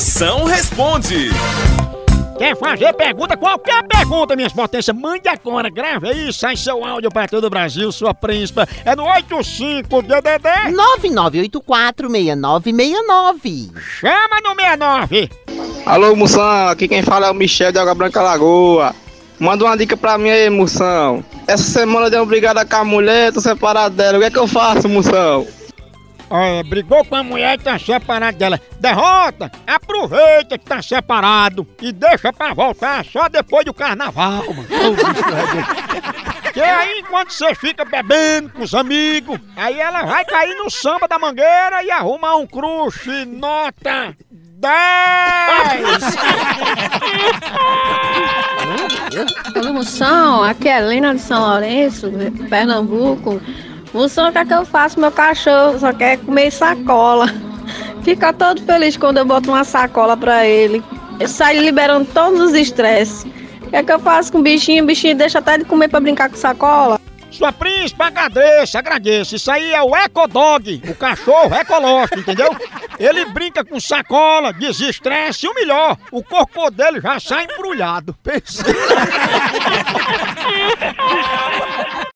Moção responde. Quer fazer pergunta? Qualquer pergunta, minhas potências, mande agora, grave aí, sai seu áudio para todo o Brasil, sua príncipa. É no 85DDD. 99846969. Chama no 69. Alô, Moção, aqui quem fala é o Michel de Água Branca Lagoa. Manda uma dica pra mim aí, Moção. Essa semana eu dei uma brigada com a mulher, tô separado dela. O que é que eu faço, Moção? Olha, brigou com a mulher e tá separado dela. Derrota! Aproveita que tá separado e deixa pra voltar só depois do carnaval, mano. É aí, enquanto você fica bebendo com os amigos, aí ela vai cair no samba da mangueira e arrumar um crush nota 10! Alô, Moção, aqui é a Helena de São Lourenço, Pernambuco. O que é que eu faço? Meu cachorro só quer comer sacola. Fica todo feliz quando eu boto uma sacola pra ele. Ele sai liberando todos os estresses. O que é que eu faço com o bichinho? O bichinho deixa até de comer pra brincar com sacola. Sua príncipe, agradeça, agradeça. Isso aí é o Ecodog, o cachorro ecológico, entendeu? Ele brinca com sacola, desestresse e o melhor, o corpo dele já sai embrulhado. Pensa.